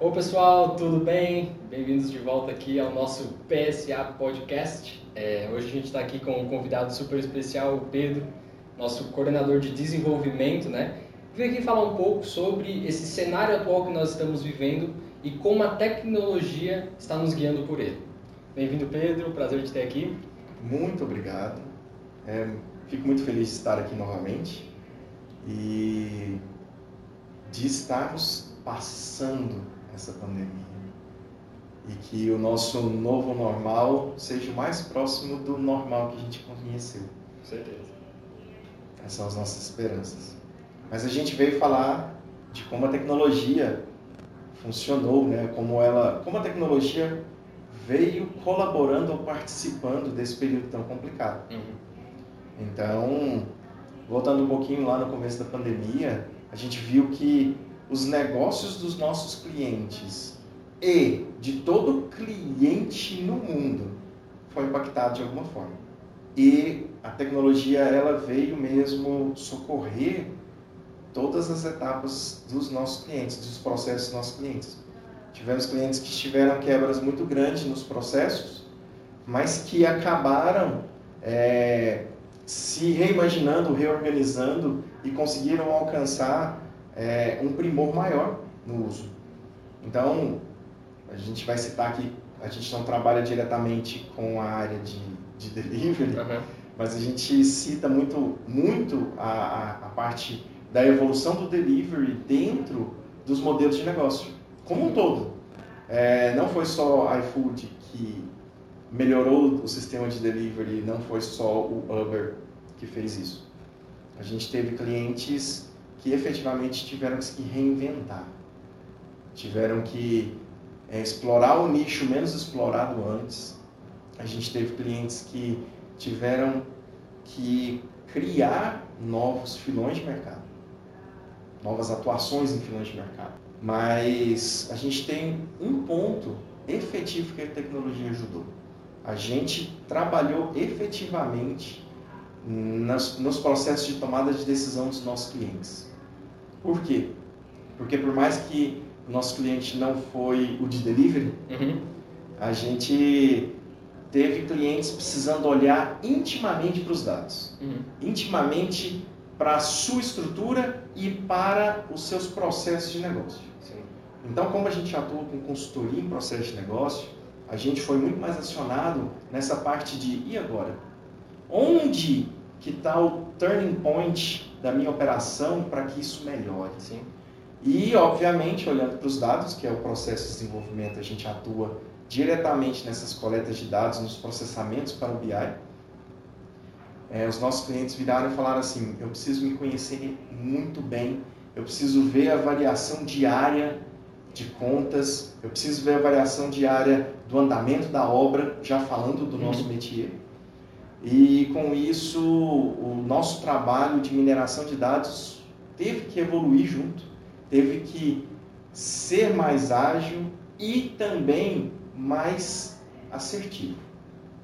Oi pessoal, tudo bem? Bem-vindos de volta aqui ao nosso PSA Podcast. É, hoje a gente está aqui com um convidado super especial, o Pedro, nosso coordenador de desenvolvimento, né? Vim aqui falar um pouco sobre esse cenário atual que nós estamos vivendo e como a tecnologia está nos guiando por ele. Bem-vindo Pedro, prazer de ter aqui. Muito obrigado. É, fico muito feliz de estar aqui novamente e de estarmos passando essa pandemia e que o nosso novo normal seja o mais próximo do normal que a gente conheceu. Com certeza. Essas são as nossas esperanças. Mas a gente veio falar de como a tecnologia funcionou, né? Como ela, como a tecnologia veio colaborando ou participando desse período tão complicado. Uhum. Então, voltando um pouquinho lá no começo da pandemia, a gente viu que os negócios dos nossos clientes e de todo cliente no mundo foi impactado de alguma forma. E a tecnologia ela veio mesmo socorrer todas as etapas dos nossos clientes, dos processos dos nossos clientes. Tivemos clientes que tiveram quebras muito grandes nos processos, mas que acabaram é, se reimaginando, reorganizando e conseguiram alcançar é, um primor maior no uso. Então, a gente vai citar aqui, a gente não trabalha diretamente com a área de, de delivery, Uhum. mas a gente cita muito, muito a, a, a parte da evolução do delivery dentro dos modelos de negócio, como um todo. É, não foi só a iFood que melhorou o sistema de delivery, não foi só o Uber que fez isso. A gente teve clientes que efetivamente tiveram que reinventar, tiveram que é, explorar o nicho menos explorado antes. A gente teve clientes que tiveram que criar novos filões de mercado, novas atuações em filões de mercado. Mas a gente tem um ponto efetivo que a tecnologia ajudou. A gente trabalhou efetivamente nas, nos processos de tomada de decisão dos nossos clientes. Por quê? Porque por mais que o nosso cliente não foi o de delivery, Uhum. a gente teve clientes precisando olhar intimamente para os dados, Uhum. intimamente para a sua estrutura e para os seus processos de negócio. Sim. Então, como a gente atua com consultoria em processo de negócio, a gente foi muito mais acionado nessa parte de e agora? Onde que está o turning point da minha operação para que isso melhore? Sim. E, obviamente, olhando para os dados, que é o processo de desenvolvimento, a gente atua diretamente nessas coletas de dados, nos processamentos para o BI. É, os nossos clientes viraram e falaram assim: eu preciso me conhecer muito bem, eu preciso ver a variação diária de contas, eu preciso ver a variação diária do andamento da obra, já falando do nosso métier. E com isso, o nosso trabalho de mineração de dados teve que evoluir junto, teve que ser mais ágil e também mais assertivo.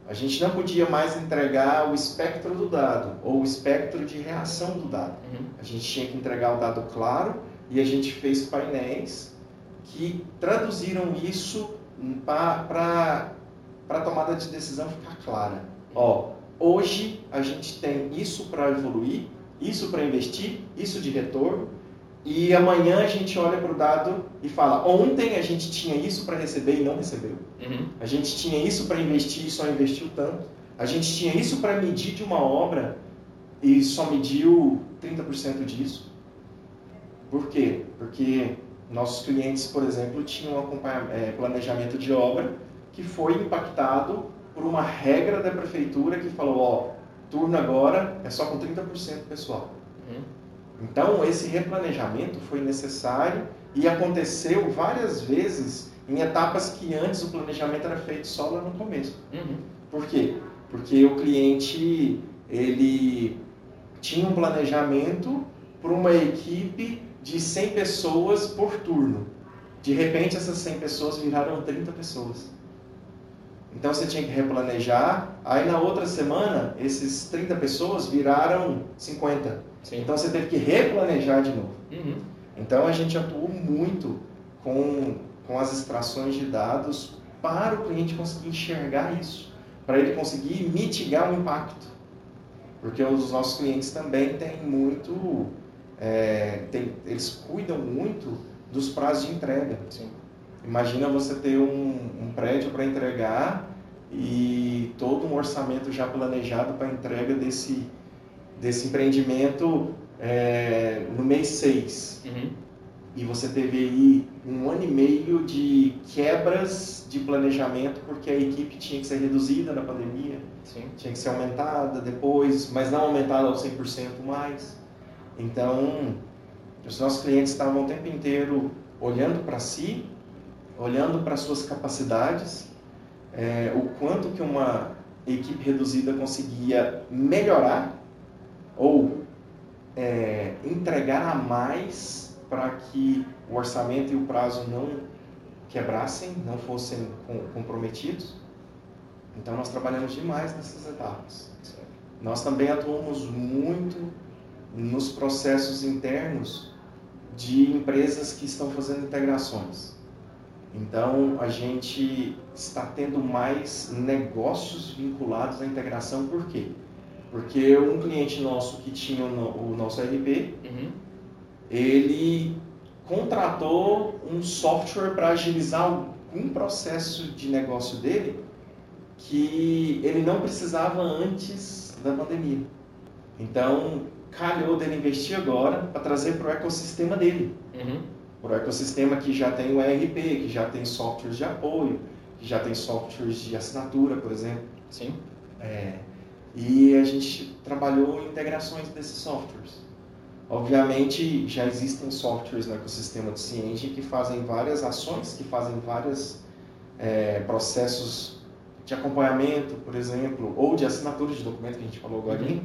A gente não podia mais entregar o espectro do dado ou o espectro de reação do dado. Uhum. A gente tinha que entregar o dado claro e a gente fez painéis que traduziram isso para a tomada de decisão ficar clara. Ó, hoje a gente tem isso para evoluir, isso para investir, isso de retorno, e amanhã a gente olha para o dado e fala: ontem a gente tinha isso para receber e não recebeu. Uhum. A gente tinha isso para investir e só investiu tanto. A gente tinha isso para medir de uma obra e só mediu 30% disso. Por quê? Porque nossos clientes, por exemplo, tinham um é, planejamento de obra que foi impactado por uma regra da prefeitura que falou, ó, turno agora é só com 30% pessoal. Uhum. Então, esse replanejamento foi necessário e aconteceu várias vezes em etapas que antes o planejamento era feito só lá no começo. Uhum. Por quê? Porque o cliente ele tinha um planejamento para uma equipe de 100 pessoas por turno. De repente, essas 100 pessoas viraram 30 pessoas. Então você tinha que replanejar. Aí na outra semana, esses 30 pessoas viraram 50. Sim. Então você teve que replanejar de novo. Uhum. Então a gente atuou muito com com as extrações de dados para o cliente conseguir enxergar isso, para ele conseguir mitigar o impacto. Porque os nossos clientes também têm muito, é, tem, eles cuidam muito dos prazos de entrega. Sim. Imagina você ter um, um prédio para entregar e todo um orçamento já planejado para entrega desse, desse empreendimento é, no mês 6. Uhum. E você teve aí um ano e meio de quebras de planejamento porque a equipe tinha que ser reduzida na pandemia, Sim. tinha que ser aumentada depois, mas não aumentada ao 100% mais. Então, os nossos clientes estavam o tempo inteiro olhando para si, olhando para suas capacidades, é, o quanto que uma equipe reduzida conseguia melhorar ou é, entregar a mais para que o orçamento e o prazo não quebrassem, não fossem comprometidos. Então nós trabalhamos demais nessas etapas. Nós também atuamos muito nos processos internos de empresas que estão fazendo integrações. Então a gente está tendo mais negócios vinculados à integração, por quê? Porque um cliente nosso que tinha o nosso RP, uhum. ele contratou um software para agilizar algum processo de negócio dele que ele não precisava antes da pandemia. Então, calhou dele investir agora para trazer para o ecossistema dele. Uhum. Para o ecossistema que já tem o ERP, que já tem softwares de apoio, que já tem softwares de assinatura, por exemplo. Sim. É, e a gente trabalhou em integrações desses softwares. Obviamente, já existem softwares no ecossistema do Cienge que fazem várias ações, que fazem vários é, processos de acompanhamento, por exemplo, ou de assinatura de documento, que a gente falou agora, uhum.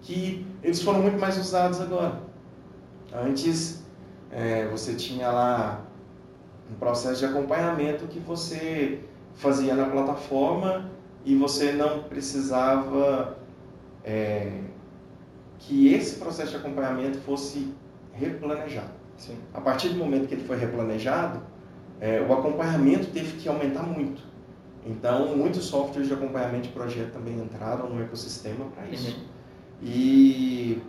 que eles foram muito mais usados agora. Antes, é, você tinha lá um processo de acompanhamento que você fazia na plataforma e você não precisava é, que esse processo de acompanhamento fosse replanejado. Sim. A partir do momento que ele foi replanejado, é, o acompanhamento teve que aumentar muito. Então, muitos softwares de acompanhamento de projeto também entraram no ecossistema para isso. Uhum. E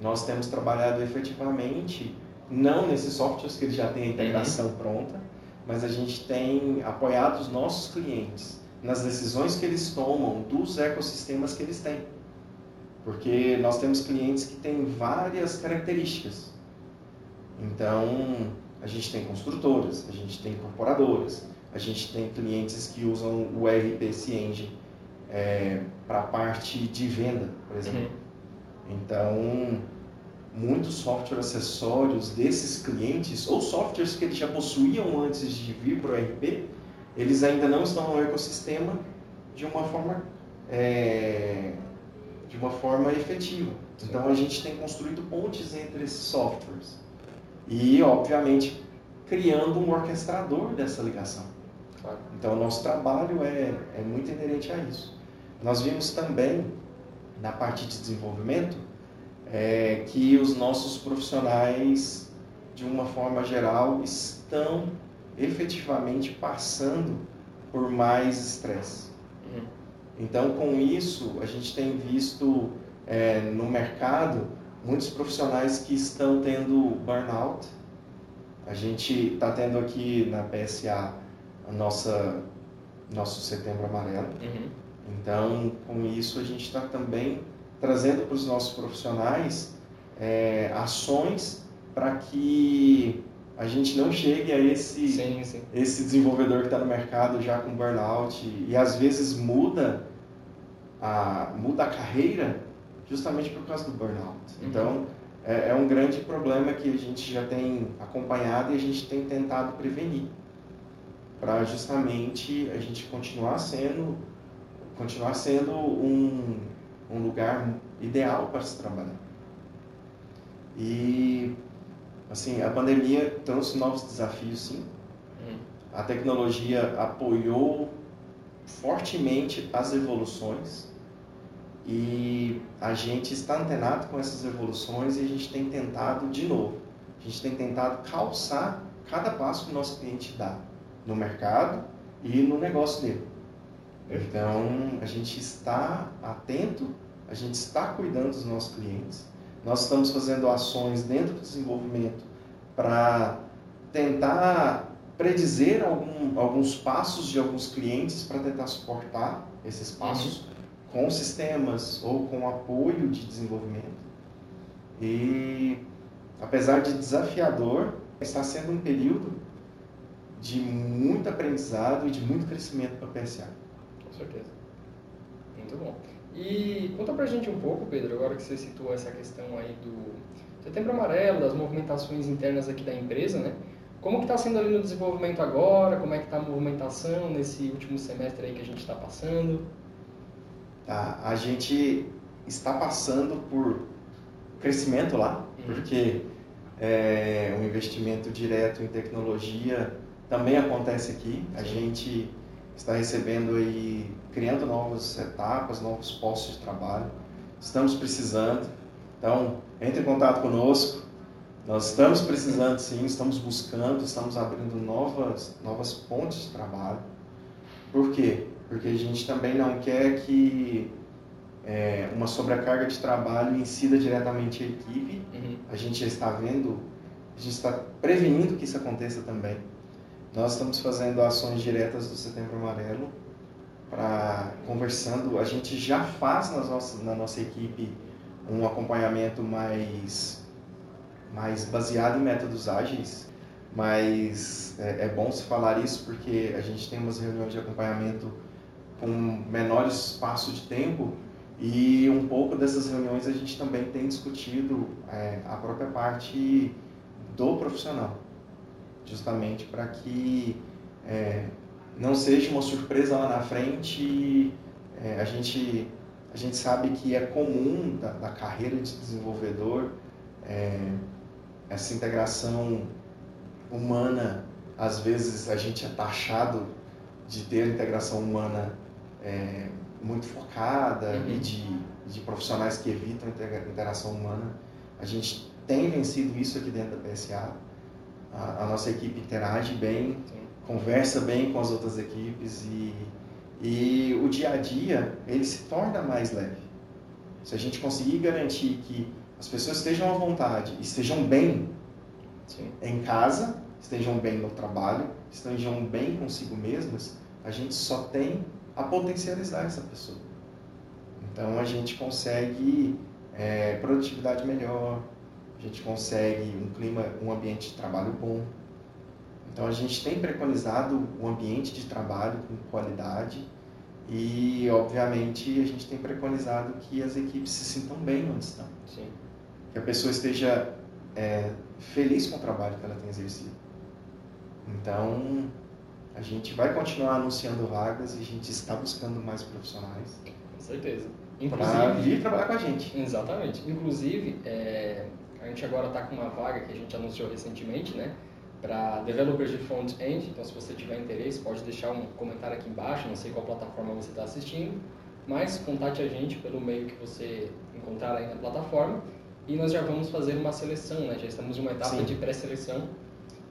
nós temos trabalhado efetivamente, não nesses softwares que eles já têm a integração uhum. pronta, mas a gente tem apoiado os nossos clientes nas decisões que eles tomam, dos ecossistemas que eles têm. Porque nós temos clientes que têm várias características. Então, a gente tem construtoras, a gente tem incorporadoras, a gente tem clientes que usam o ERP Engine é, para a parte de venda, por exemplo. Uhum. Então, muitos software acessórios desses clientes, ou softwares que eles já possuíam antes de vir para o ERP, eles ainda não estão no ecossistema de uma forma é, de uma forma efetiva. Então a gente tem construído pontes entre esses softwares e, obviamente, criando um orquestrador dessa ligação. Claro. Então o nosso trabalho é, é muito inerente a isso. Nós vimos também na parte de desenvolvimento é, que os nossos profissionais, de uma forma geral, estão efetivamente passando por mais estresse. Uhum. Então, com isso, a gente tem visto é, no mercado muitos profissionais que estão tendo burnout. A gente está tendo aqui na PSA a nossa nosso Setembro Amarelo. Uhum. Então, com isso, a gente está também trazendo para os nossos profissionais é, ações para que a gente não chegue a esse, sim, sim. esse desenvolvedor que está no mercado já com burnout e, e às vezes muda a, muda a carreira justamente por causa do burnout. Uhum. Então, é, é, um grande problema que a gente já tem acompanhado e a gente tem tentado prevenir para justamente a gente continuar sendo continuar sendo um, um lugar ideal para se trabalhar. E Assim, a pandemia trouxe novos desafios, sim. Hum. A tecnologia apoiou fortemente as evoluções e a gente está antenado com essas evoluções e a gente tem tentado de novo. A gente tem tentado calçar cada passo que o nosso cliente dá no mercado e no negócio dele. Então, a gente está atento, a gente está cuidando dos nossos clientes. Nós estamos fazendo ações dentro do desenvolvimento para tentar predizer algum, alguns passos de alguns clientes para tentar suportar esses passos uhum. com sistemas ou com apoio de desenvolvimento. E apesar de desafiador, está sendo um período de muito aprendizado e de muito crescimento para a PSA. Com certeza. Muito bom. E conta pra gente um pouco, Pedro, agora que você citou essa questão aí do Setembro Amarelo, das movimentações internas aqui da empresa, né? Como que está sendo ali no desenvolvimento agora? Como é que está a movimentação nesse último semestre aí que a gente está passando? Tá, a gente está passando por crescimento lá, uhum. porque é, um investimento direto em tecnologia também acontece aqui. A gente está recebendo aí, criando novas etapas, novos postos de trabalho. Estamos precisando. Então, entre em contato conosco. Nós estamos precisando sim, estamos buscando, estamos abrindo novas, novas pontes de trabalho. Por quê? Porque a gente também não quer que é, uma sobrecarga de trabalho incida diretamente a equipe. Uhum. A gente já está vendo, a gente está prevenindo que isso aconteça também. Nós estamos fazendo ações diretas do Setembro Amarelo, para conversando. A gente já faz nas nossas, na nossa equipe um acompanhamento mais, mais baseado em métodos ágeis, mas é, é bom se falar isso porque a gente tem umas reuniões de acompanhamento com menor espaço de tempo e um pouco dessas reuniões a gente também tem discutido é, a própria parte do profissional justamente para que é, não seja uma surpresa lá na frente. É, a, gente, a gente sabe que é comum da, da carreira de desenvolvedor é, essa integração humana. Às vezes a gente é taxado de ter a integração humana é, muito focada uhum. e de, de profissionais que evitam a interação humana. A gente tem vencido isso aqui dentro da PSA a, a nossa equipe interage bem, Sim. conversa bem com as outras equipes e, e o dia a dia ele se torna mais leve. Se a gente conseguir garantir que as pessoas estejam à vontade, estejam bem Sim. em casa, estejam bem no trabalho, estejam bem consigo mesmas, a gente só tem a potencializar essa pessoa. Então a gente consegue é, produtividade melhor, a gente consegue um clima, um ambiente de trabalho bom. Então a gente tem preconizado um ambiente de trabalho com qualidade e, obviamente, a gente tem preconizado que as equipes se sintam bem onde estão. Sim. Que a pessoa esteja é, feliz com o trabalho que ela tem exercido. Então, a gente vai continuar anunciando vagas e a gente está buscando mais profissionais. Com certeza. Para vir trabalhar com a gente. Exatamente. Inclusive, é, gente agora está com uma vaga que a gente anunciou recentemente, né? Para developers de front-end. Então, se você tiver interesse, pode deixar um comentário aqui embaixo. Não sei qual plataforma você está assistindo, mas contate a gente pelo meio que você encontrar aí na plataforma. E nós já vamos fazer uma seleção, né? Já estamos em uma etapa Sim. de pré-seleção.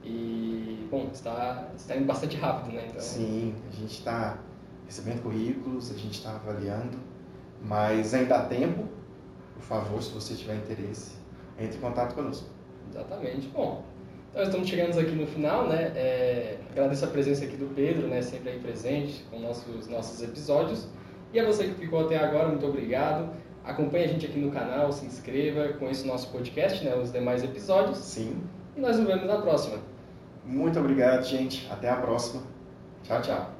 E, bom, está, está indo bastante rápido, né? Então... Sim, a gente está recebendo currículos, a gente está avaliando, mas ainda há tempo. Por favor, se você tiver interesse, entre em contato conosco. Exatamente. Bom, então estamos chegando aqui no final, né? É, agradeço a presença aqui do Pedro, né? Sempre aí presente com nossos nossos episódios. E a você que ficou até agora, muito obrigado. Acompanhe a gente aqui no canal, se inscreva, conheça o nosso podcast, né? Os demais episódios. Sim. E nós nos vemos na próxima. Muito obrigado, gente. Até a próxima. Tchau, tchau.